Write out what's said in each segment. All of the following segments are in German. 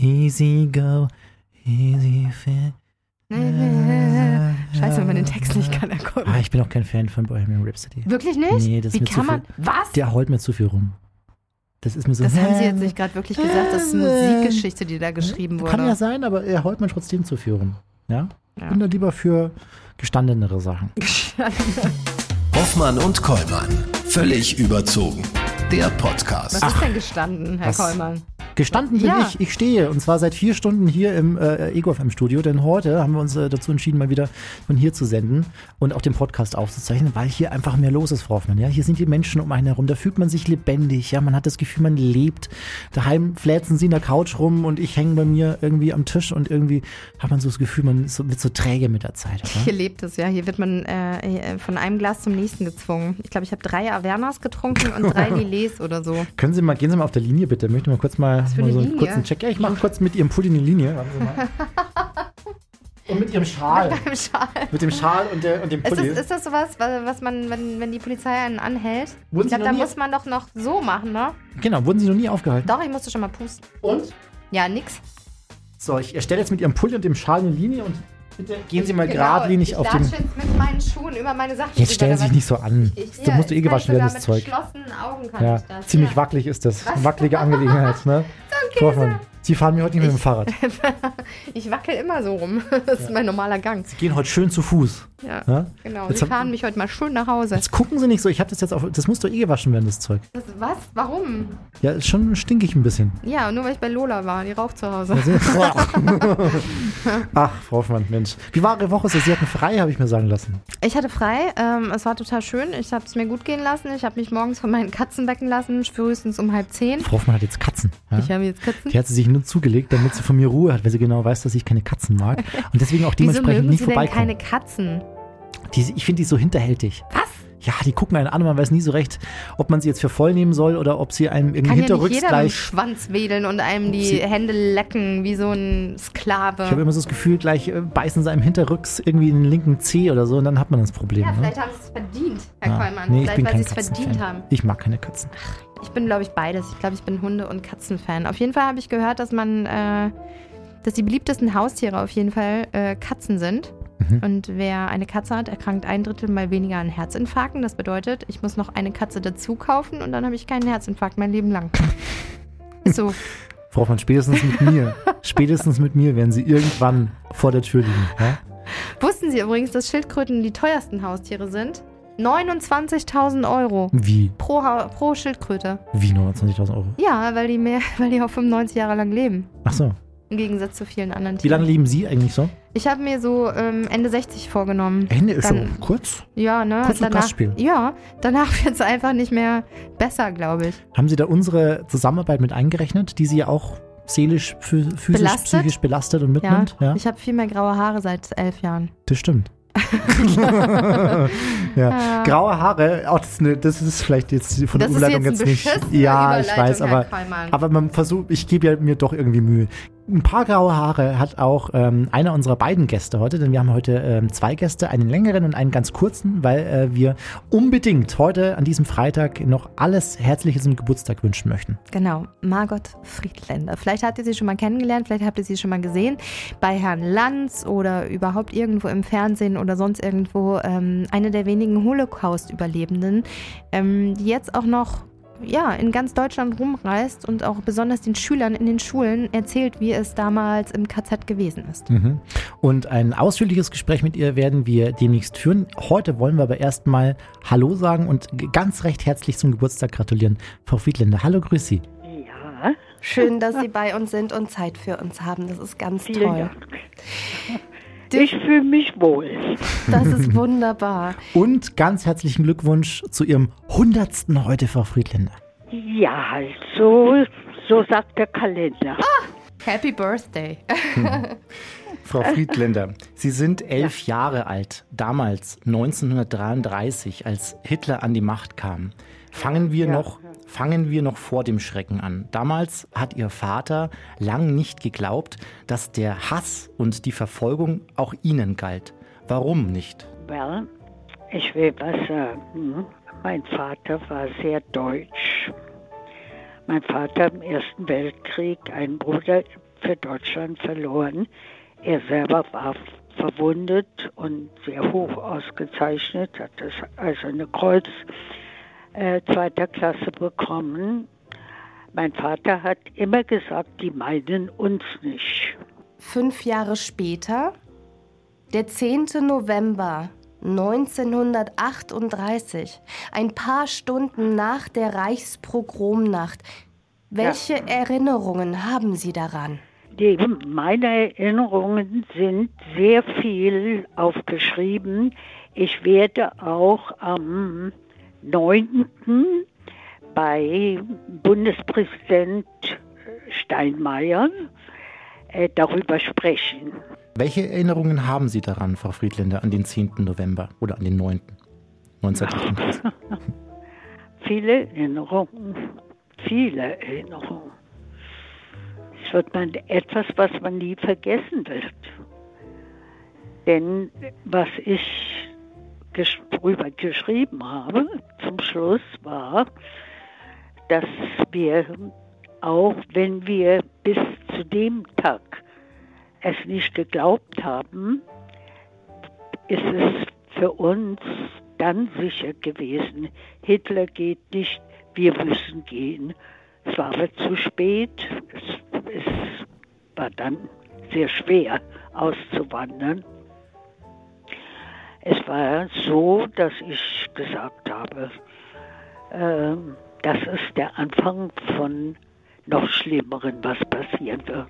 Easy go, easy fit. Scheiße, wenn man den Text nicht kann, er kommt. Ah, ich bin auch kein Fan von Bohemian Rhapsody. Wirklich nicht? Nee, das ist Wie mir zu kann man. viel. Was? Der heult mir zu viel rum. Das ist mir so. Das haben Sie jetzt nicht gerade wirklich gesagt. Das ist eine Musikgeschichte, die da geschrieben wurde. Kann ja sein, aber er heult mir trotzdem zu viel rum. Ja? Ja. Bin da lieber für gestandenere Sachen. Hoffmann und Kollmann. Völlig überzogen. Der Podcast. Was ist denn gestanden, Herr was? Kollmann? Gestanden bin Ja. ich, ich stehe und zwar seit vier Stunden hier im äh, Ego FM Studio, denn heute haben wir uns äh, dazu entschieden, mal wieder von hier zu senden und auch den Podcast aufzuzeichnen, weil hier einfach mehr los ist, Frau Hoffmann. Ja? Hier sind die Menschen um einen herum, da fühlt man sich lebendig, ja, man hat das Gefühl, man lebt. Daheim fläzen sie in der Couch rum und ich hänge bei mir irgendwie am Tisch und irgendwie hat man so das Gefühl, man ist so, wird so träge mit der Zeit. Oder? Hier lebt es, ja. Hier wird man äh, von einem Glas zum nächsten gezwungen. Ich glaube, ich habe drei Avernas getrunken und drei Lillet oder so. Können Sie mal, gehen Sie mal auf der Linie bitte, ich möchte mal kurz mal, für mal so einen Linie? kurzen Check. Ja, ich mache kurz mit Ihrem Pulli eine Linie. Warten Sie mal. Und mit Ihrem Schal. Beim Schal. Mit dem Schal und, der, und dem Ist Pulli. das, ist das sowas, wa- was man, wenn, wenn die Polizei einen anhält? Wurden ich glaube, da muss man doch noch so machen, ne? genau, wurden Sie noch nie aufgehalten? Doch, ich musste schon mal pusten. Und? Ja, nix. So, ich erstelle jetzt mit Ihrem Pulli und dem Schal eine Linie und bitte gehen Sie mal Genau, geradlinig ich auf den. latsche jetzt mit meinen Schuhen über meine Sachen. Jetzt stellen Sie sich nicht so an. Ich, Du musst du eh gewaschen werden, das Zeug. Mit geschlossenen Augen kann Ja, ich das. ziemlich ja. wackelig ist das. Was? Wackelige Angelegenheit, ne? Frau Hoffmann, Sie fahren mir heute nicht mit dem Fahrrad. Ich wackel immer so rum. Das ist mein normaler Gang. Sie gehen heute schön zu Fuß. Ja, Ja? genau. Jetzt Sie hab- fahren mich heute mal schön nach Hause. Jetzt gucken Sie nicht so, ich habe das jetzt auf. Das muss doch eh gewaschen werden, das Zeug. Das, was? Warum? Ja, ist schon stinkig ein bisschen. Ja, nur weil ich bei Lola war. Die raucht zu Hause. Ach, Frau Hoffmann, Mensch. Wie war Ihre Woche? Sie hatten frei, habe ich mir sagen lassen. Ich hatte frei. Ähm, es war total schön. Ich habe es mir gut gehen lassen. Ich habe mich morgens von meinen Katzen wecken lassen. Frühestens um halb zehn. Frau Hoffmann hat jetzt Katzen. Ja? Ich habe jetzt Katzen. Die hat sie sich nur zugelegt, damit sie von mir Ruhe hat, weil sie genau weiß, dass ich keine Katzen mag. Und deswegen auch Wieso dementsprechend denn vorbeikommen. keine Katzen? Die, ich finde die so hinterhältig. Was? Ja, die gucken einen an und man weiß nie so recht, ob man sie jetzt für voll nehmen soll oder ob sie einem ja nicht hinterrücks dem gleich. Schwanz wedeln und einem die Sie- Hände lecken wie so ein Sklave. Ich habe immer so das Gefühl, gleich äh, beißen sie einem hinterrücks irgendwie in den linken Zeh oder so und dann hat man das Problem. ja, ne? vielleicht haben sie es verdient, Herr Ja. Kollmann. Nee, ich vielleicht, bin weil sie es verdient haben. Ich mag keine Katzen. Ich bin, glaube ich, beides. Ich glaube, ich bin Hunde- und Katzenfan. Auf jeden Fall habe ich gehört, dass man, äh, dass die beliebtesten Haustiere auf jeden Fall äh, Katzen sind. Mhm. Und wer eine Katze hat, erkrankt ein Drittel mal weniger an Herzinfarkten. Das bedeutet, ich muss noch eine Katze dazu kaufen und dann habe ich keinen Herzinfarkt mein Leben lang. Ist so. Frau Hoffmann, spätestens mit mir, spätestens mit mir werden sie irgendwann vor der Tür liegen. Ja? Wussten Sie übrigens, dass Schildkröten die teuersten Haustiere sind? 29.000 Euro Wie? pro, Ha- pro Schildkröte. Wie 29.000 Euro? Ja, weil die mehr, weil die auch 95 Jahre lang leben. Ach so. Im Gegensatz zu vielen anderen Wie Tieren. lange leben Sie eigentlich so? Ich habe mir so ähm, Ende 60 vorgenommen. Ende ist Dann- schon kurz. Ja, ne? Kurz und danach, Gastspiel. Ja, danach wird es einfach nicht mehr besser, glaube ich. Haben Sie da unsere Zusammenarbeit mit eingerechnet, die Sie ja auch seelisch, phys- physisch, Belastet? psychisch belastet und Ja, mitnimmt? Ja, ich habe viel mehr graue Haare seit elf Jahren. das stimmt. ja. Ja. Graue Haare, auch das, ist eine, das ist vielleicht jetzt von der Das ist Umleitung jetzt jetzt, nicht. Ja, ich weiß, aber, aber man versucht, ich gebe ja mir doch irgendwie Mühe. Ein paar graue Haare hat auch ähm, einer unserer beiden Gäste heute, denn wir haben heute ähm, zwei Gäste, einen längeren und einen ganz kurzen, weil äh, wir unbedingt heute an diesem Freitag noch alles Herzliches zum Geburtstag wünschen möchten. Genau, Margot Friedländer. Vielleicht habt ihr sie schon mal kennengelernt, vielleicht habt ihr sie schon mal gesehen bei Herrn Lanz oder überhaupt irgendwo im Fernsehen oder sonst irgendwo. Ähm, eine der wenigen Holocaust-Überlebenden, ähm, die jetzt auch noch ja, in ganz Deutschland rumreist und auch besonders den Schülern in den Schulen erzählt, wie es damals im KZ gewesen ist. Mhm. Und ein ausführliches Gespräch mit ihr werden wir demnächst führen. Heute wollen wir aber erstmal Hallo sagen und ganz recht herzlich zum Geburtstag gratulieren. Frau Friedländer, hallo, grüß Sie. Ja, Schön, dass Sie bei uns sind und Zeit für uns haben. Das ist ganz vielen toll. Dank. Ich fühle mich wohl. Das ist wunderbar. Und ganz herzlichen Glückwunsch zu Ihrem 100. heute, Frau Friedländer. Ja, halt so, so sagt der Kalender. Happy Birthday. Frau Friedländer, Sie sind elf Jahre alt, damals 1933, als Hitler an die Macht kam. Fangen wir Ja. noch, fangen wir noch vor dem Schrecken an. Damals hat Ihr Vater lang nicht geglaubt, dass der Hass und die Verfolgung auch Ihnen galt. Warum nicht? Well, ich will was sagen. Mein Vater war sehr deutsch. Mein Vater im Ersten Weltkrieg, ein Bruder für Deutschland verloren. Er selber war verwundet und sehr hoch ausgezeichnet, hat das also eine Kreuz äh, zweiter Klasse bekommen. Mein Vater hat immer gesagt, die meinen uns nicht. Fünf Jahre später, der 10. November 1938, ein paar Stunden nach der Reichspogromnacht. Welche ja. Erinnerungen haben Sie daran? Die, meine Erinnerungen sind sehr viel aufgeschrieben. Ich werde auch am 9. bei Bundespräsident Steinmeier äh, darüber sprechen. Welche Erinnerungen haben Sie daran, Frau Friedländer, an den 10. November oder an den 9. 1938? viele Erinnerungen, viele Erinnerungen. Es wird man etwas, was man nie vergessen wird. Denn was ich darüber geschrieben habe, zum Schluss war, dass wir auch wenn wir bis zu dem Tag es nicht geglaubt haben, ist es für uns dann sicher gewesen, Hitler geht nicht, wir müssen gehen. Es war aber zu spät, es, es war dann sehr schwer auszuwandern. Es war so, dass ich gesagt habe, äh, das ist der Anfang von noch Schlimmeren, was passieren wird.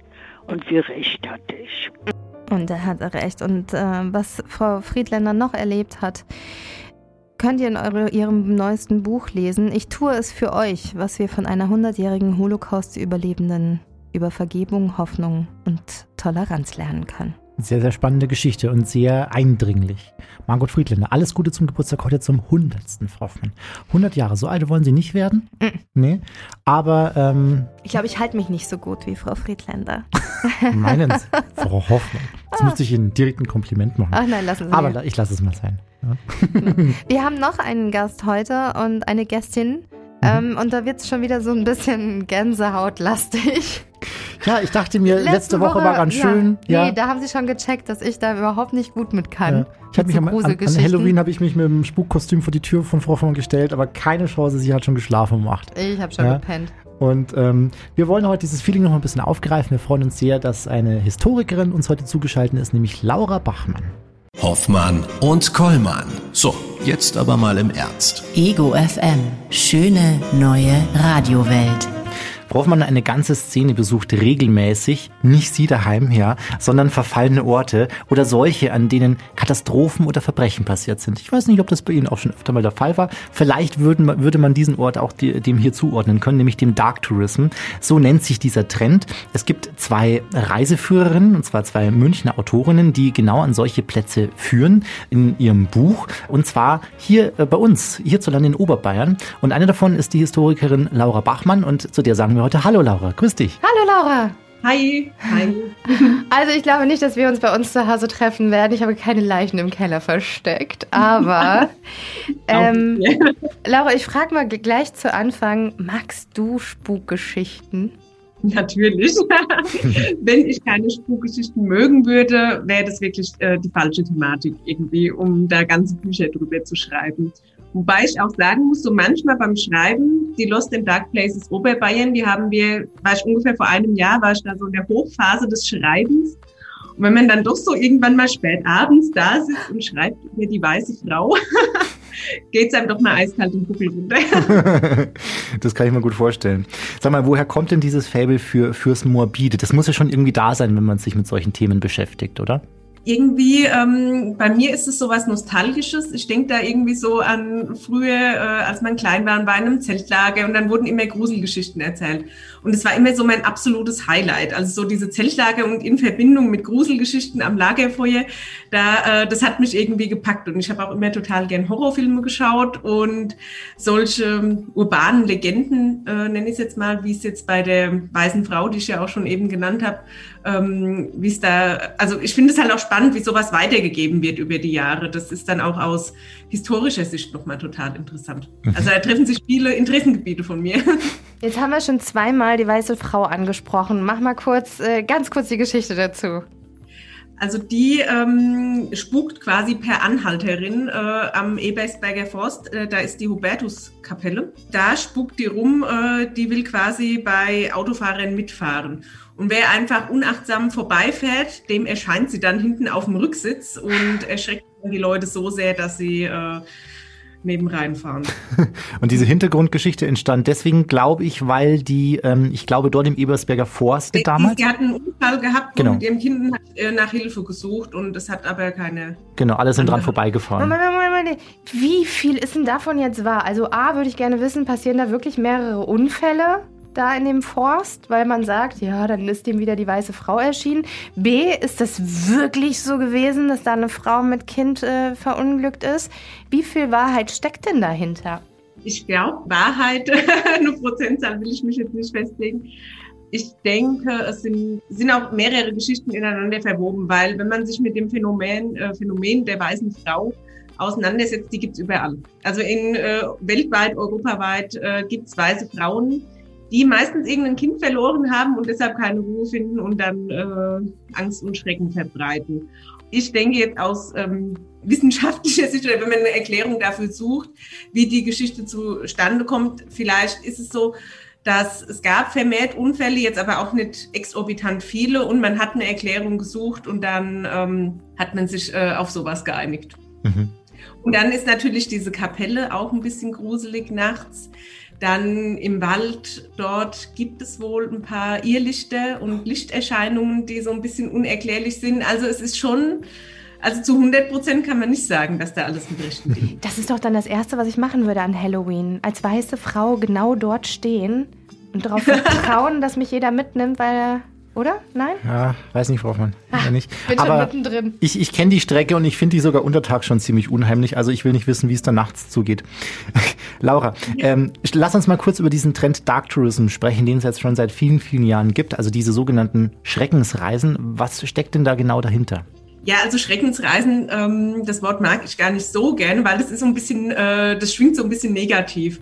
Und wie recht hatte ich. Und er hatte recht. Und äh, was Frau Friedländer noch erlebt hat, könnt ihr in eure, ihrem neuesten Buch lesen. Ich tue es für euch, was wir von einer hundertjährigen Holocaust-Überlebenden über Vergebung, Hoffnung und Toleranz lernen können. Sehr, sehr spannende Geschichte und sehr eindringlich. Margot Friedländer, alles Gute zum Geburtstag heute zum 100. Frau Hoffmann. 100 Jahre, so alt wollen Sie nicht werden? Mm. Nee, aber... Ähm, ich glaube, ich halte mich nicht so gut wie Frau Friedländer. Meinen Sie? Frau Hoffmann. Jetzt müsste ich Ihnen direkt ein Kompliment machen. Ach nein, lassen Sie Aber mir. ich lasse es mal sein. Ja. Wir haben noch einen Gast heute und eine Gästin. Mhm. Ähm, und da wird es schon wieder so ein bisschen Gänsehautlastig. Ja, ich dachte mir, letzte, letzte Woche, Woche, war ganz schön. Ja. Nee, da haben sie schon gecheckt, dass ich da überhaupt nicht gut mit kann. Ja. Ich habe mich am, an, an Halloween habe ich mich mit dem Spukkostüm vor die Tür von Frau von gestellt, aber keine Chance, sie hat schon geschlafen um 8. Ich habe schon ja. gepennt. Und ähm, wir wollen heute dieses Feeling noch ein bisschen aufgreifen. Wir freuen uns sehr, dass eine Historikerin uns heute zugeschaltet ist, nämlich Laura Bachmann. Hoffmann und Kollmann. So, jetzt aber mal im Ernst. Ego FM. Schöne neue Radiowelt. Worauf man eine ganze Szene besucht regelmäßig, nicht sie daheim, ja, sondern verfallene Orte oder solche, an denen Katastrophen oder Verbrechen passiert sind. Ich weiß nicht, ob das bei Ihnen auch schon öfter mal der Fall war. Vielleicht würden, würde man diesen Ort auch dem hier zuordnen können, nämlich dem Dark Tourism. So nennt sich dieser Trend. Es gibt zwei Reiseführerinnen, und zwar zwei Münchner Autorinnen, die genau an solche Plätze führen in ihrem Buch. Und zwar hier äh, bei uns, hierzulande in Oberbayern. Und eine davon ist die Historikerin Laura Bachmann und zu der sagen wir wir heute Hallo Laura, grüß dich. Hallo Laura. Hi. Hi. Also ich glaube nicht, dass wir uns bei uns zu Hause treffen werden. Ich habe keine Leichen im Keller versteckt. Aber ähm, Laura, ich frage mal gleich zu Anfang, magst du Spukgeschichten? Natürlich. Wenn ich keine Spukgeschichten mögen würde, wäre das wirklich äh, die falsche Thematik irgendwie, um da ganze Bücher drüber zu schreiben. Wobei ich auch sagen muss, so manchmal beim Schreiben, die Lost in Dark Places Oberbayern, die haben wir, war ich ungefähr vor einem Jahr, war ich da so in der Hochphase des Schreibens. Und wenn man dann doch so irgendwann mal spät abends da sitzt und schreibt über die weiße Frau, geht's einem doch mal eiskalt den Buckel runter. das kann ich mir gut vorstellen. Sag mal, woher kommt denn dieses Fable für, fürs Morbide? Das muss ja schon irgendwie da sein, wenn man sich mit solchen Themen beschäftigt, oder? Irgendwie, ähm, bei mir ist es so was Nostalgisches. Ich denke da irgendwie so an früher, äh, als man klein war und war in einem Zeltlager und dann wurden immer Gruselgeschichten erzählt. Und es war immer so mein absolutes Highlight. Also so diese Zeltlager und in Verbindung mit Gruselgeschichten am Lagerfeuer, da, äh, das hat mich irgendwie gepackt. Und ich habe auch immer total gern Horrorfilme geschaut und solche urbanen Legenden, äh, nenne ich es jetzt mal, wie es jetzt bei der weißen Frau, die ich ja auch schon eben genannt habe, ähm, wie es da, also ich finde es halt auch spannend, wie sowas weitergegeben wird über die Jahre. Das ist dann auch aus historischer Sicht nochmal total interessant. Mhm. Also da treffen sich viele Interessengebiete von mir. Jetzt haben wir schon zweimal die weiße Frau angesprochen. Mach mal kurz, äh, ganz kurz die Geschichte dazu. Also die ähm, spukt quasi per Anhalterin äh, am Ebersberger Forst. Äh, da ist die Hubertuskapelle. Da spukt die rum, äh, die will quasi bei Autofahrern mitfahren. Und wer einfach unachtsam vorbeifährt, dem erscheint sie dann hinten auf dem Rücksitz und erschreckt die Leute so sehr, dass sie äh, neben reinfahren. und diese Hintergrundgeschichte entstand deswegen, glaube ich, weil die, ähm, ich glaube, dort im Ebersberger Forst die, damals. Die hatten einen Unfall gehabt Genau. und mit ihrem Kind hat, äh, nach Hilfe gesucht und es hat aber keine. Genau, alle sind dran vorbeigefahren. Moment, Moment, Moment. Wie viel ist denn davon jetzt wahr? Also A, würde ich gerne wissen, passieren da wirklich mehrere Unfälle da in dem Forst, weil man sagt, ja, dann ist dem wieder die weiße Frau erschienen. B, ist das wirklich so gewesen, dass da eine Frau mit Kind äh, verunglückt ist? Wie viel Wahrheit steckt denn dahinter? Ich glaube, Wahrheit, eine Prozentzahl will ich mich jetzt nicht festlegen. Ich denke, es sind, sind auch mehrere Geschichten ineinander verwoben, weil wenn man sich mit dem Phänomen, äh, Phänomen der weißen Frau auseinandersetzt, die gibt's überall. Also in äh, weltweit, europaweit äh, gibt's weiße Frauen, die meistens irgendein Kind verloren haben und deshalb keine Ruhe finden und dann äh, Angst und Schrecken verbreiten. Ich denke jetzt aus ähm, wissenschaftlicher Sicht, oder wenn man eine Erklärung dafür sucht, wie die Geschichte zustande kommt, vielleicht ist es so, dass es gab vermehrt Unfälle, jetzt aber auch nicht exorbitant viele und man hat eine Erklärung gesucht und dann ähm, hat man sich äh, auf sowas geeinigt. Mhm. Und dann ist natürlich diese Kapelle auch ein bisschen gruselig nachts. Dann im Wald, dort gibt es wohl ein paar Irrlichter und Lichterscheinungen, die so ein bisschen unerklärlich sind. Also es ist schon, also zu 100 Prozent kann man nicht sagen, dass da alles mit Rechten liegt. Das ist doch dann das Erste, was ich machen würde an Halloween. Als weiße Frau genau dort stehen und darauf vertrauen, dass mich jeder mitnimmt, weil. Oder? Nein? Ja, weiß nicht, Frau Hoffmann. Ja, nicht. Bin schon Aber mittendrin. ich, ich kenne die Strecke und ich finde die sogar untertags schon ziemlich unheimlich. Also ich will nicht wissen, wie es da nachts zugeht. Laura, ähm, lass uns mal kurz über diesen Trend Dark Tourism sprechen, den es jetzt schon seit vielen, vielen Jahren gibt. Also diese sogenannten Schreckensreisen. Was steckt denn da genau dahinter? Ja, also Schreckensreisen, ähm, das Wort mag ich gar nicht so gerne, weil das ist so ein bisschen, äh, das schwingt so ein bisschen negativ.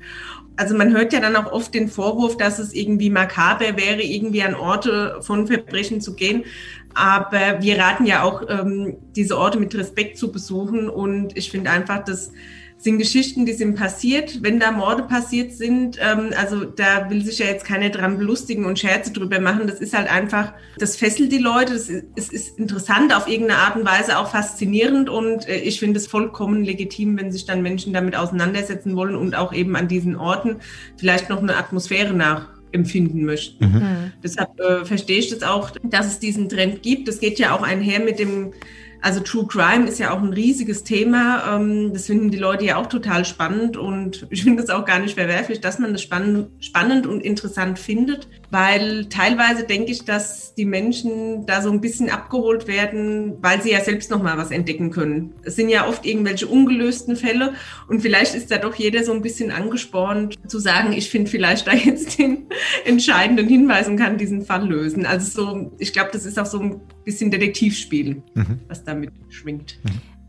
Also man hört ja dann auch oft den Vorwurf, dass es irgendwie makaber wäre, irgendwie an Orte von Verbrechen zu gehen. Aber wir raten ja auch, ähm, diese Orte mit Respekt zu besuchen. Und ich finde einfach, dass sind Geschichten, die sind passiert, wenn da Morde passiert sind. Ähm, also da will sich ja jetzt keiner dran belustigen und Scherze drüber machen. Das ist halt einfach, das fesselt die Leute. Das ist, es ist interessant, auf irgendeine Art und Weise auch faszinierend. Und äh, ich finde es vollkommen legitim, wenn sich dann Menschen damit auseinandersetzen wollen und auch eben an diesen Orten vielleicht noch eine Atmosphäre nachempfinden möchten. Mhm. Hm. Deshalb äh, verstehe ich das auch, dass es diesen Trend gibt. Das geht ja auch einher mit dem, also True Crime ist ja auch ein riesiges Thema. Ähm, das finden die Leute ja auch total spannend und ich finde es auch gar nicht verwerflich, dass man das spannend, spannend und interessant findet, weil teilweise denke ich, dass die Menschen da so ein bisschen abgeholt werden, weil sie ja selbst noch mal was entdecken können. Es sind ja oft irgendwelche ungelösten Fälle und vielleicht ist da doch jeder so ein bisschen angespornt zu sagen, ich finde vielleicht da jetzt den entscheidenden Hinweis und kann diesen Fall lösen. Also so, ich glaube, das ist auch so ein bisschen Detektivspiel, Mhm. was damit schwingt.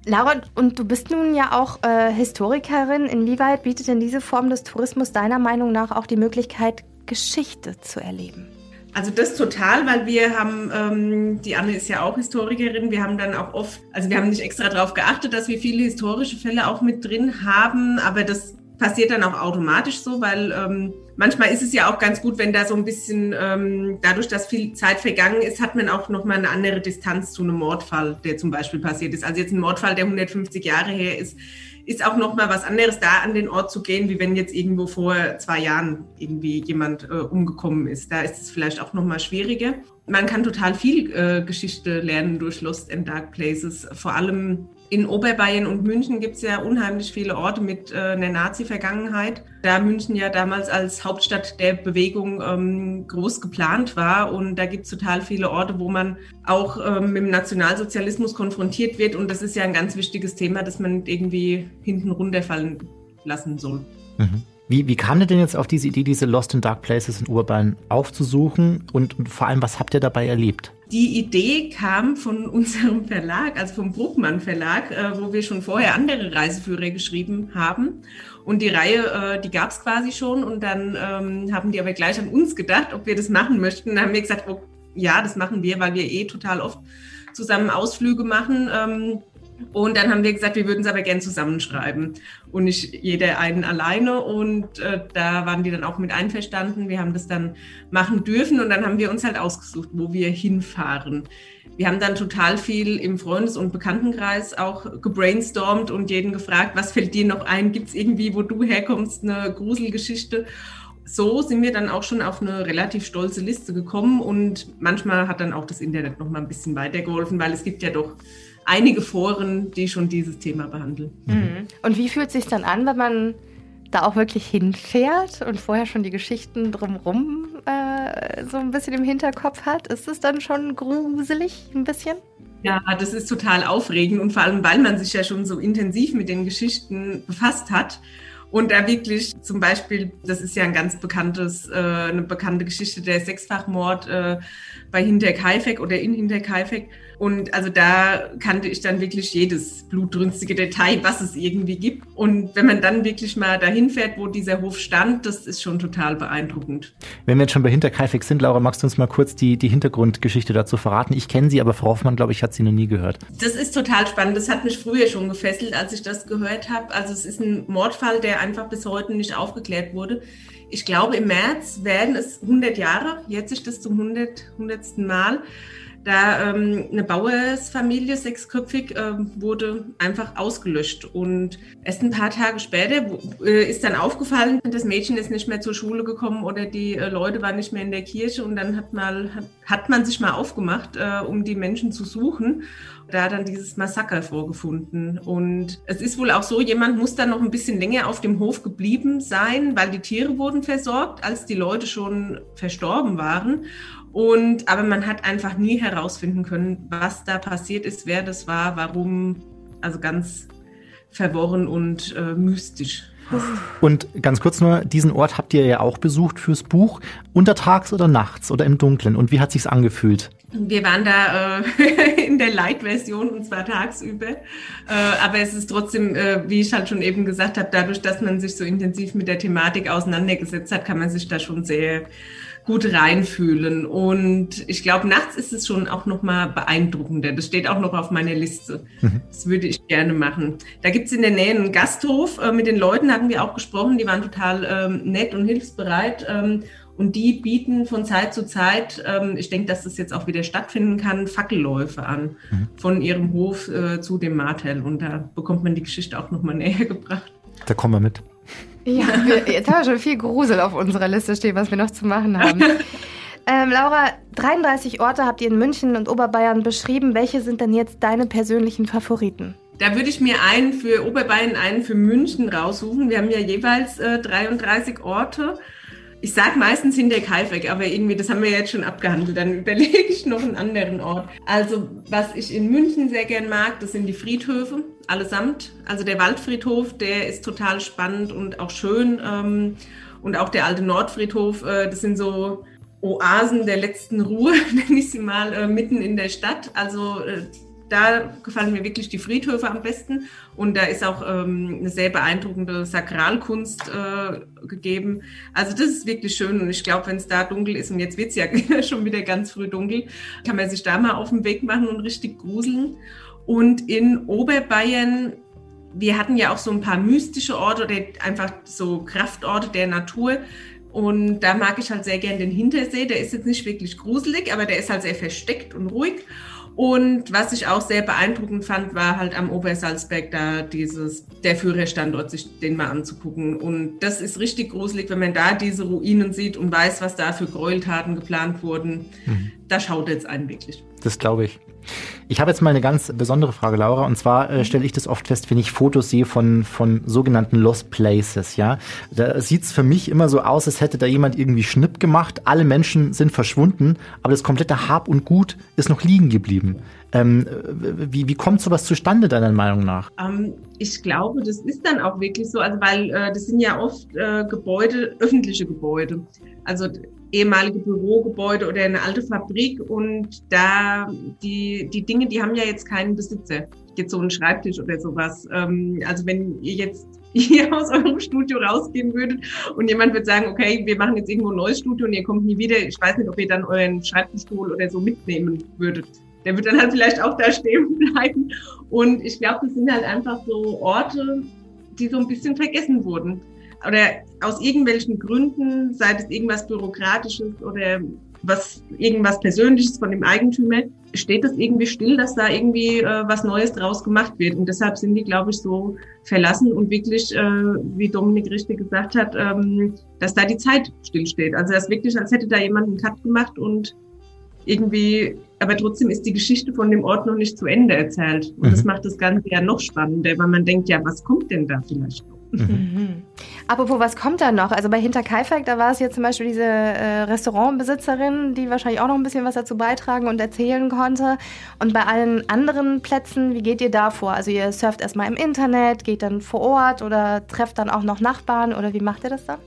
Laura, und du bist nun ja auch äh, Historikerin. Inwieweit bietet denn diese Form des Tourismus deiner Meinung nach auch die Möglichkeit, Geschichte zu erleben? Also das total, weil wir haben, ähm, die Anne ist ja auch Historikerin, wir haben dann auch oft, also wir haben nicht extra darauf geachtet, dass wir viele historische Fälle auch mit drin haben, aber das passiert dann auch automatisch so, weil ähm, manchmal ist es ja auch ganz gut, wenn da so ein bisschen, ähm, dadurch, dass viel Zeit vergangen ist, hat man auch nochmal eine andere Distanz zu einem Mordfall, der zum Beispiel passiert ist. Also jetzt ein Mordfall, der 150 Jahre her ist, ist auch nochmal was anderes, da an den Ort zu gehen, wie wenn jetzt irgendwo vor zwei Jahren irgendwie jemand äh, umgekommen ist. Da ist es vielleicht auch nochmal schwieriger. Man kann total viel äh, Geschichte lernen durch Lost and Dark Places, vor allem in Oberbayern und München gibt es ja unheimlich viele Orte mit äh, einer Nazi-Vergangenheit. Da München ja damals als Hauptstadt der Bewegung ähm, groß geplant war und da gibt es total viele Orte, wo man auch ähm, mit dem Nationalsozialismus konfrontiert wird und das ist ja ein ganz wichtiges Thema, das man irgendwie hinten runterfallen lassen soll. Mhm. Wie, wie kam ihr denn jetzt auf diese Idee, diese Lost in Dark Places in Oberbayern aufzusuchen und, und vor allem, was habt ihr dabei erlebt? Die Idee kam von unserem Verlag, also vom Bruckmann Verlag, äh, wo wir schon vorher andere Reiseführer geschrieben haben. Und die Reihe, äh, die gab es quasi schon. Und dann ähm, haben die aber gleich an uns gedacht, ob wir das machen möchten. Dann haben wir gesagt, oh, ja, das machen wir, weil wir eh total oft zusammen Ausflüge machen. Ähm, und dann haben wir gesagt, wir würden es aber gern zusammenschreiben und nicht jeder einen alleine. Und äh, da waren die dann auch mit einverstanden. Wir haben das dann machen dürfen und dann haben wir uns halt ausgesucht, wo wir hinfahren. Wir haben dann total viel im Freundes- und Bekanntenkreis auch gebrainstormt und jeden gefragt, was fällt dir noch ein? Gibt es irgendwie, wo du herkommst, eine Gruselgeschichte? so sind wir dann auch schon auf eine relativ stolze Liste gekommen und manchmal hat dann auch das Internet noch mal ein bisschen weitergeholfen, weil es gibt ja doch einige Foren, die schon dieses Thema behandeln. Mhm. Und wie fühlt es sich dann an, wenn man da auch wirklich hinfährt und vorher schon die Geschichten drumherum äh, so ein bisschen im Hinterkopf hat? Ist es dann schon gruselig ein bisschen? Ja, das ist total aufregend und vor allem, weil man sich ja schon so intensiv mit den Geschichten befasst hat und da wirklich zum Beispiel, das ist ja ein ganz bekanntes, äh, eine bekannte Geschichte, der Sechsfachmord äh, bei Hinterkaifeck oder in Hinterkaifeck. Und also da kannte ich dann wirklich jedes blutrünstige Detail, was es irgendwie gibt. Und wenn man dann wirklich mal dahin fährt, wo dieser Hof stand, das ist schon total beeindruckend. Wenn wir jetzt schon bei Hinterkaifeck sind, Laura, magst du uns mal kurz die, die Hintergrundgeschichte dazu verraten? Ich kenne sie, aber Frau Hoffmann, glaube ich, hat sie noch nie gehört. Das ist total spannend. Das hat mich früher schon gefesselt, als ich das gehört habe. Also es ist ein Mordfall, der einfach bis heute nicht aufgeklärt wurde. Ich glaube, im März werden es 100 Jahre. Jetzt ist das zum 100. 100. Mal da ähm, eine Bauersfamilie, sechsköpfig, äh, wurde einfach ausgelöscht. Und erst ein paar Tage später äh, ist dann aufgefallen, das Mädchen ist nicht mehr zur Schule gekommen oder die äh, Leute waren nicht mehr in der Kirche. Und dann hat, mal, hat, man sich mal aufgemacht, äh, um die Menschen zu suchen. Da dann dieses Massaker vorgefunden. Und es ist wohl auch so, jemand muss dann noch ein bisschen länger auf dem Hof geblieben sein, weil die Tiere wurden versorgt, als die Leute schon verstorben waren. Und, aber man hat einfach nie herausfinden können, was da passiert ist, wer das war, warum. Also ganz verworren und äh, mystisch. Und ganz kurz nur, diesen Ort habt ihr ja auch besucht fürs Buch. Untertags oder nachts oder im Dunkeln? Und wie hat sich's angefühlt? Wir waren da äh, in der Light-Version und zwar tagsüber. Äh, aber es ist trotzdem, äh, wie ich halt schon eben gesagt habe, dadurch, dass man sich so intensiv mit der Thematik auseinandergesetzt hat, kann man sich da schon sehr gut reinfühlen. Und ich glaube, nachts ist es schon auch noch mal beeindruckender. Das steht auch noch auf meiner Liste. Mhm. Das würde ich gerne machen. Da gibt es in der Nähe einen Gasthof. Äh, mit den Leuten hatten wir auch gesprochen. Die waren total ähm, nett und hilfsbereit. Ähm, und die bieten von Zeit zu Zeit, ähm, ich denke, dass das jetzt auch wieder stattfinden kann, Fackelläufe an mhm. von ihrem Hof äh, zu dem Martel. Und da bekommt man die Geschichte auch noch mal näher gebracht. Da kommen wir mit. Ja, wir, jetzt haben wir schon viel Grusel auf unserer Liste stehen, was wir noch zu machen haben. Ähm, Laura, 33 Orte habt ihr in München und Oberbayern beschrieben. Welche sind denn jetzt deine persönlichen Favoriten? Da würde ich mir einen für Oberbayern, einen für München raussuchen. Wir haben ja jeweils äh, 33 Orte. Ich sage meistens Hinterkaifeck, aber irgendwie, das haben wir jetzt schon abgehandelt. Dann überlege ich noch einen anderen Ort. Also, was ich in München sehr gern mag, das sind die Friedhöfe, allesamt. Also der Waldfriedhof, der ist total spannend und auch schön. Ähm, und auch der alte Nordfriedhof, äh, das sind so Oasen der letzten Ruhe, nenne ich sie mal, äh, mitten in der Stadt. Also äh, da gefallen mir wirklich die Friedhöfe am besten. Und da ist auch ähm, eine sehr beeindruckende Sakralkunst äh, gegeben. Also das ist wirklich schön. Und ich glaube, wenn es da dunkel ist, und jetzt wird es ja schon wieder ganz früh dunkel, kann man sich da mal auf den Weg machen und richtig gruseln. Und in Oberbayern, wir hatten ja auch so ein paar mystische Orte oder einfach so Kraftorte der Natur. Und da mag ich halt sehr gern den Hintersee. Der ist jetzt nicht wirklich gruselig, aber der ist halt sehr versteckt und ruhig. Und was ich auch sehr beeindruckend fand, war halt am Obersalzberg da dieses, der Führerstandort, sich den mal anzugucken. Und das ist richtig gruselig, wenn man da diese Ruinen sieht und weiß, was da für Gräueltaten geplant wurden. Mhm. Da schaut jetzt einen wirklich. Das glaube ich. Ich habe jetzt mal eine ganz besondere Frage, Laura. Und zwar äh, stelle ich das oft fest, wenn ich Fotos sehe von, von sogenannten Lost Places. Ja, da sieht es für mich immer so aus, als hätte da jemand irgendwie Schnipp gemacht. Alle Menschen sind verschwunden, aber das komplette Hab und Gut ist noch liegen geblieben. Ähm, wie, wie kommt sowas zustande, deiner Meinung nach? Ähm, ich glaube, das ist dann auch wirklich so, also weil äh, das sind ja oft äh, Gebäude, öffentliche Gebäude. Also ehemalige Bürogebäude oder eine alte Fabrik und da die, die Dinge, die haben ja jetzt keinen Besitzer. Jetzt so ein Schreibtisch oder sowas. Ähm, also wenn ihr jetzt hier aus eurem Studio rausgehen würdet und jemand würde sagen, okay, wir machen jetzt irgendwo ein neues Studio und ihr kommt nie wieder, ich weiß nicht, ob ihr dann euren Schreibtischstuhl oder so mitnehmen würdet. Der wird dann halt vielleicht auch da stehen bleiben. Und ich glaube, das sind halt einfach so Orte, die so ein bisschen vergessen wurden oder aus irgendwelchen Gründen, sei es irgendwas Bürokratisches oder was irgendwas Persönliches von dem Eigentümer, steht das irgendwie still, dass da irgendwie äh, was Neues draus gemacht wird. Und deshalb sind die, glaube ich, so verlassen und wirklich, äh, wie Dominik richtig gesagt hat, ähm, dass da die Zeit stillsteht. Also das ist wirklich, als hätte da jemand einen Cut gemacht und irgendwie, aber trotzdem ist die Geschichte von dem Ort noch nicht zu Ende erzählt. Und mhm. das macht das Ganze ja noch spannender, weil man denkt, ja, was kommt denn da vielleicht noch? Mhm. Mhm. Apropos, was kommt da noch? Also bei Hinterkaifeck, da war es jetzt zum Beispiel diese äh, Restaurantbesitzerin, die wahrscheinlich auch noch ein bisschen was dazu beitragen und erzählen konnte. Und bei allen anderen Plätzen, wie geht ihr da vor? Also ihr surft erstmal im Internet, geht dann vor Ort oder trefft dann auch noch Nachbarn oder wie macht ihr das dann?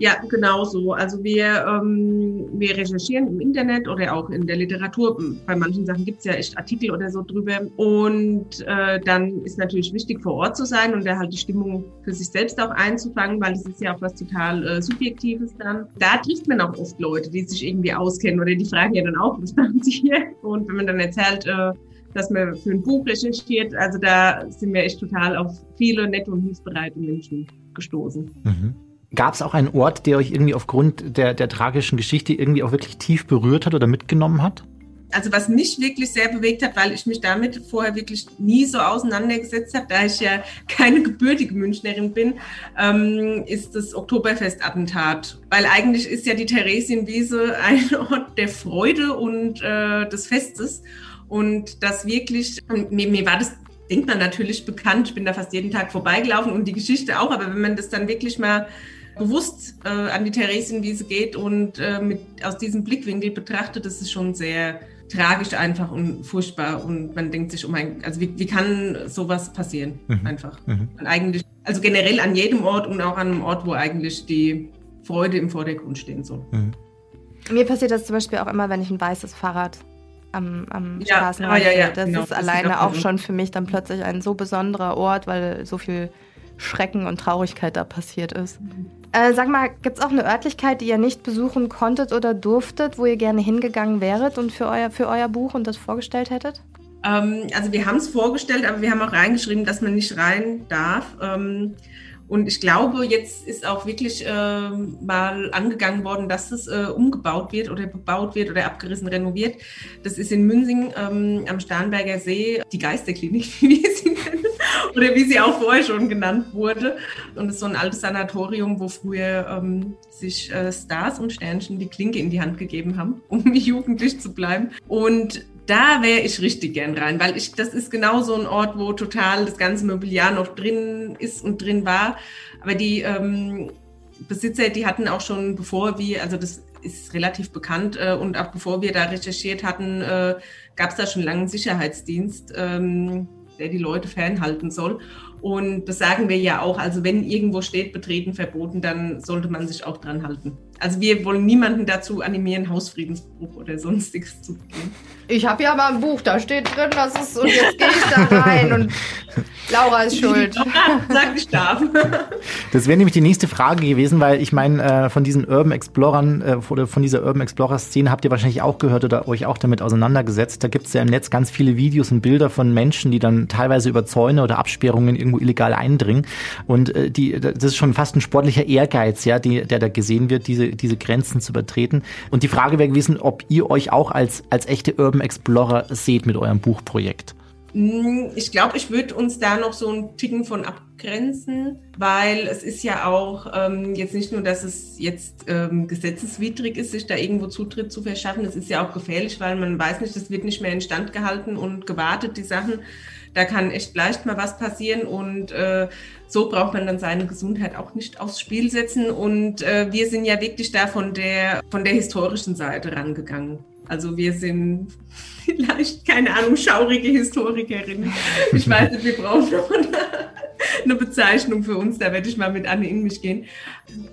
Ja, genau so. Also wir, ähm, wir recherchieren im Internet oder auch in der Literatur. Bei manchen Sachen gibt es ja echt Artikel oder so drüber. Und äh, dann ist natürlich wichtig, vor Ort zu sein und da halt die Stimmung für sich selbst auch einzufangen, weil es ist ja auch was total äh, Subjektives dann. Da trifft man auch oft Leute, die sich irgendwie auskennen oder die fragen ja dann auch, was machen sie hier? Und wenn man dann erzählt, äh, dass man für ein Buch recherchiert, also da sind wir echt total auf viele nette und hilfsbereite Menschen gestoßen. Mhm. Gab es auch einen Ort, der euch irgendwie aufgrund der, der tragischen Geschichte irgendwie auch wirklich tief berührt hat oder mitgenommen hat? Also was mich wirklich sehr bewegt hat, weil ich mich damit vorher wirklich nie so auseinandergesetzt habe, da ich ja keine gebürtige Münchnerin bin, ähm, ist das Oktoberfest-Attentat. Weil eigentlich ist ja die Theresienwiese ein Ort der Freude und äh, des Festes. Und das wirklich, mir, mir war das denkt man natürlich bekannt. Ich bin da fast jeden Tag vorbeigelaufen und die Geschichte auch. Aber wenn man das dann wirklich mal bewusst äh, an die Theresienwiese geht und äh, mit, aus diesem Blickwinkel betrachtet, das ist schon sehr tragisch einfach und furchtbar. Und man denkt sich, oh mein, also wie, wie kann sowas passieren? Mhm. Einfach. Mhm. Und eigentlich, also generell an jedem Ort und auch an einem Ort, wo eigentlich die Freude im Vordergrund stehen soll. Mhm. Mir passiert das zum Beispiel auch immer, wenn ich ein weißes Fahrrad am, am ja, Straßenrand. Ah, ja, ja, das genau, ist das alleine ist auch schon für mich dann plötzlich ein so besonderer Ort, weil so viel Schrecken und Traurigkeit da passiert ist. Mhm. Äh, sag mal, gibt es auch eine Örtlichkeit, die ihr nicht besuchen konntet oder durftet, wo ihr gerne hingegangen wäret und für euer, für euer Buch und das vorgestellt hättet? Ähm, also wir haben es vorgestellt, aber wir haben auch reingeschrieben, dass man nicht rein darf. Ähm, und ich glaube, jetzt ist auch wirklich äh, mal angegangen worden, dass es äh, umgebaut wird oder bebaut wird oder abgerissen renoviert. Das ist in Münsing ähm, am Starnberger See die Geisterklinik, wie wir sie oder wie sie auch vorher schon genannt wurde. Und es ist so ein altes Sanatorium, wo früher ähm, sich äh, Stars und Sternchen die Klinke in die Hand gegeben haben, um jugendlich zu bleiben. Und da wäre ich richtig gern rein, weil ich, das ist genau so ein Ort, wo total das ganze Mobiliar noch drin ist und drin war. Aber die ähm, Besitzer, die hatten auch schon, bevor wir, also das ist relativ bekannt äh, und auch bevor wir da recherchiert hatten, äh, gab es da schon lange einen Sicherheitsdienst, ähm, der die Leute fernhalten soll. Und das sagen wir ja auch, also wenn irgendwo steht, betreten verboten, dann sollte man sich auch dran halten. Also wir wollen niemanden dazu animieren, Hausfriedensbruch oder sonstiges zu begehen. Ich habe ja mal ein Buch, da steht drin, das ist, und jetzt gehe ich da rein und Laura ist schuld. Sag, ich darf. Das wäre nämlich die nächste Frage gewesen, weil ich meine, äh, von diesen Urban Explorern äh, oder von dieser Urban Explorer-Szene habt ihr wahrscheinlich auch gehört oder euch auch damit auseinandergesetzt. Da gibt es ja im Netz ganz viele Videos und Bilder von Menschen, die dann teilweise über Zäune oder Absperrungen irgendwo illegal eindringen. Und äh, die, das ist schon fast ein sportlicher Ehrgeiz, ja, die, der da gesehen wird, diese, diese Grenzen zu übertreten. Und die Frage wäre gewesen, ob ihr euch auch als, als echte Urban Urban Explorer seht mit eurem Buchprojekt? Mm, ich glaube, ich würde uns da noch so einen Ticken von abgrenzen, weil es ist ja auch ähm, jetzt nicht nur, dass es jetzt ähm, gesetzeswidrig ist, sich da irgendwo Zutritt zu verschaffen. Es ist ja auch gefährlich, weil man weiß nicht, das wird nicht mehr instand gehalten und gewartet, die Sachen. Da kann echt leicht mal was passieren und äh, so braucht man dann seine Gesundheit auch nicht aufs Spiel setzen. Und äh, wir sind ja wirklich da von der, von der historischen Seite rangegangen. Also wir sind vielleicht, keine Ahnung, schaurige Historikerinnen. Ich weiß nicht, wir brauchen noch eine Bezeichnung für uns. Da werde ich mal mit Anne in mich gehen.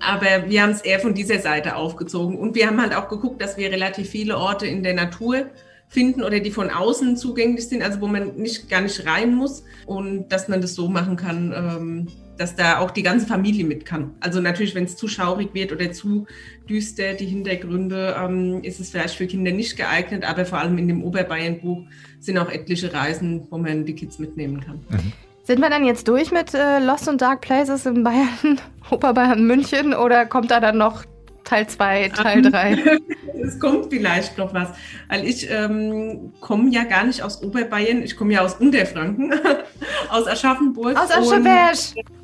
Aber wir haben es eher von dieser Seite aufgezogen. Und wir haben halt auch geguckt, dass wir relativ viele Orte in der Natur finden oder die von außen zugänglich sind, also wo man nicht gar nicht rein muss und dass man das so machen kann, ähm, dass da auch die ganze Familie mit kann. Also natürlich, wenn es zu schaurig wird oder zu düster, die Hintergründe, ähm, ist es vielleicht für Kinder nicht geeignet, aber vor allem in dem Oberbayern-Buch sind auch etliche Reisen, wo man die Kids mitnehmen kann. Mhm. Sind wir dann jetzt durch mit äh, Lost und Dark Places in Bayern, Oberbayern München oder kommt da dann noch Teil 2, Teil 3. es kommt vielleicht noch was. Weil ich ähm, komme ja gar nicht aus Oberbayern, ich komme ja aus Unterfranken, aus Aschaffenburg. Aus Ascheberg.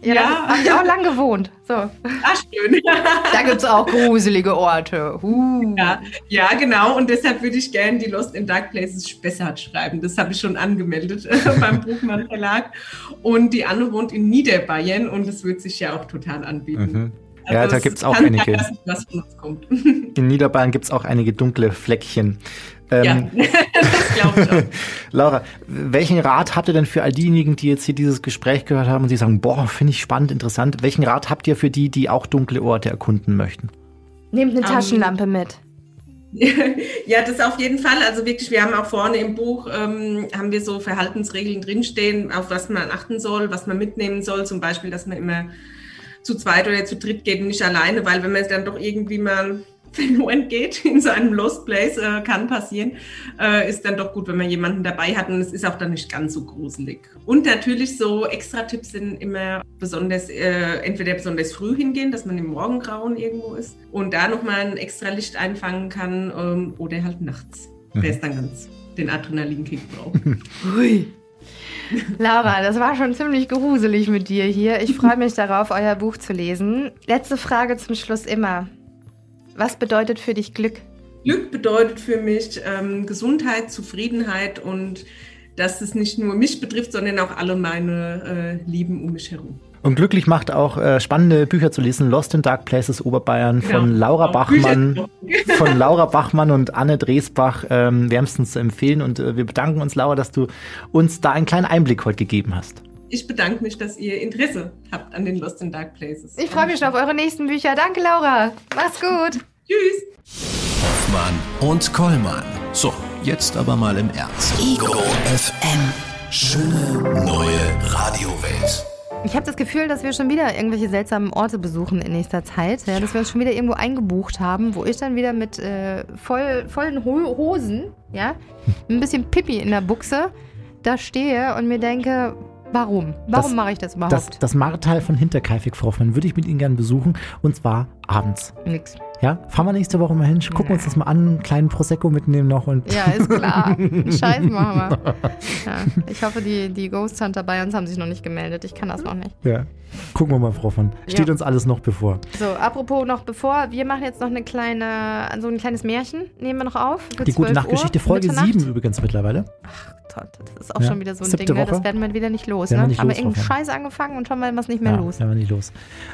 Ja, ja. habe ich auch lang gewohnt. So. Ach, schön. da gibt es auch gruselige Orte. Uh. Ja, ja, genau. Und deshalb würde ich gerne die Lost in Dark Places Spessart schreiben. Das habe ich schon angemeldet beim Buchmann Verlag. Und die Anne wohnt in Niederbayern und das wird sich ja auch total anbieten. Mhm. Also ja, da gibt es auch einige. In Niederbayern gibt es auch einige dunkle Fleckchen. Ähm, ja, das glaube ich auch. Laura, welchen Rat habt ihr denn für all diejenigen, die jetzt hier dieses Gespräch gehört haben und sie sagen, boah, finde ich spannend, interessant. Welchen Rat habt ihr für die, die auch dunkle Orte erkunden möchten? Nehmt eine um, Taschenlampe mit. ja, das auf jeden Fall. Also wirklich, wir haben auch vorne im Buch, ähm, haben wir so Verhaltensregeln drinstehen, auf was man achten soll, was man mitnehmen soll. Zum Beispiel, dass man immer zu zweit oder zu dritt geht und nicht alleine, weil wenn man es dann doch irgendwie mal verloren geht in so einem Lost Place, äh, kann passieren, äh, ist dann doch gut, wenn man jemanden dabei hat und es ist auch dann nicht ganz so gruselig. Und natürlich so Extra-Tipps sind immer besonders, äh, entweder besonders früh hingehen, dass man im Morgengrauen irgendwo ist und da nochmal ein extra Licht einfangen kann ähm, oder halt nachts, mhm. wer es dann ganz den Adrenalinkick braucht. Hui. Laura, das war schon ziemlich gruselig mit dir hier. Ich freue mich darauf, euer Buch zu lesen. Letzte Frage zum Schluss immer. Was bedeutet für dich Glück? Glück bedeutet für mich ähm, Gesundheit, Zufriedenheit und dass es nicht nur mich betrifft, sondern auch alle meine äh, Lieben um mich herum. Und glücklich macht auch äh, spannende Bücher zu lesen. Lost in Dark Places Oberbayern von ja, Laura Bachmann, von Laura Bachmann und Anne Dresbach ähm, wärmstens zu empfehlen. Und äh, wir bedanken uns, Laura, dass du uns da einen kleinen Einblick heute gegeben hast. Ich bedanke mich, dass ihr Interesse habt an den Lost in Dark Places. Ich freue mich schon auf eure nächsten Bücher. Danke, Laura. Mach's gut. Tschüss. Hoffmann und Kollmann. So, jetzt aber mal im Ernst. Ego FM. Schöne neue Radiowelt. Ich habe das Gefühl, dass wir schon wieder irgendwelche seltsamen Orte besuchen in nächster Zeit. Ja, dass wir uns schon wieder irgendwo eingebucht haben, wo ich dann wieder mit äh, voll, vollen Ho Hosen, ja, ein bisschen Pipi in der Buchse da stehe und mir denke, warum? Warum mache ich das überhaupt? Das, das Martal von Hinterkaifeck, Frau Hoffmann, würde ich mit Ihnen gerne besuchen und zwar abends. Nix. Ja, fahren wir nächste Woche mal hin, gucken wir uns das mal an, einen kleinen Prosecco mitnehmen noch und. Ja, ist klar. Scheiß machen wir. Ja, ich hoffe, die, die Ghost Hunter bei uns haben sich noch nicht gemeldet. Ich kann das noch nicht. Ja. Gucken wir mal, Frau von. Steht ja. uns alles noch bevor. So, apropos noch bevor, wir machen jetzt noch eine kleine, so ein kleines Märchen, nehmen wir noch auf. Die gute Nachtgeschichte, Folge 7 übrigens mittlerweile. Ach Gott, das ist auch ja. schon wieder so ein Siebte Ding, ne? das werden wir wieder nicht los. Ne? Nicht haben los, wir irgendeinen Scheiß angefangen und schon mal was nicht mehr ja, los. Werden wir nicht los.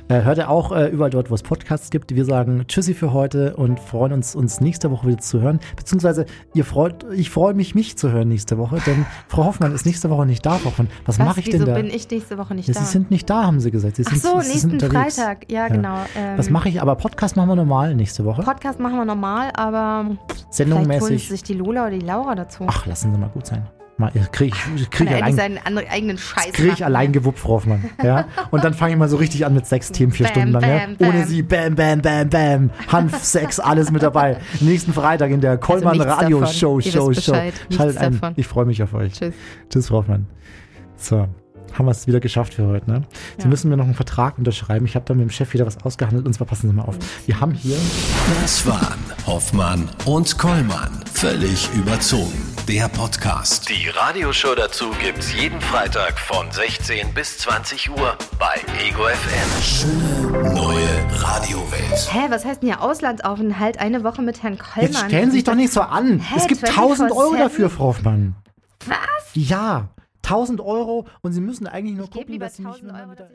Äh, hört ihr auch äh, überall dort, wo es Podcasts gibt. Wir sagen Tschüssi für heute und freuen uns, uns nächste Woche wieder zu hören. Beziehungsweise ihr freut, ich freue mich, mich zu hören nächste Woche, denn Frau Hoffmann ist nächste Woche nicht da. Frau Hoffmann, was, was mache ich denn da? bin ich nächste Woche nicht ja, da? Sie sind nicht da, haben Sie gesagt. Sie Ach sind, so, Sie nächsten sind Freitag. Ja, genau. Ähm, was mache ich? Aber Podcast machen wir normal nächste Woche. Podcast machen wir normal, aber Sendungmäßig. vielleicht holen sich die Lola oder die Laura dazu. Ach, lassen Sie mal gut sein. Mal, krieg ich, krieg ich allein, seinen eigenen Scheiß krieg ich allein gewuppt, Frau Hoffmann. Ja? Und dann fange ich mal so richtig an mit sechs Themen, vier bam, Stunden lang. Bam, ja? Ohne sie, bam, bam, bam, bam. Hanf, Sex, alles mit dabei. Nächsten Freitag in der Kollmann also Radio davon. Show, Show, Show. Schaltet ein. Ich freue mich auf euch. Tschüss. Tschüss, Frau Hoffmann. So haben wir es wieder geschafft für heute. Ne? Sie ja. müssen mir noch einen Vertrag unterschreiben. Ich habe da mit dem Chef wieder was ausgehandelt und zwar passen Sie mal auf. Wir haben hier. Das waren Hoffmann und Kollmann. Völlig überzogen. Der Podcast. Die Radioshow dazu gibt's jeden Freitag von 16 bis 20 Uhr bei Ego FM. Schöne neue Radiowelt. Hä, was heißt denn hier Auslandsaufenthalt? Eine Woche mit Herrn Kollmann. Jetzt stellen Sie sich doch nicht so an. Hä, es gibt 1000 Euro dafür, Frau Hoffmann. Was? Ja. 1000 Euro und Sie müssen eigentlich nur ich gucken, dass Sie nicht mehr wieder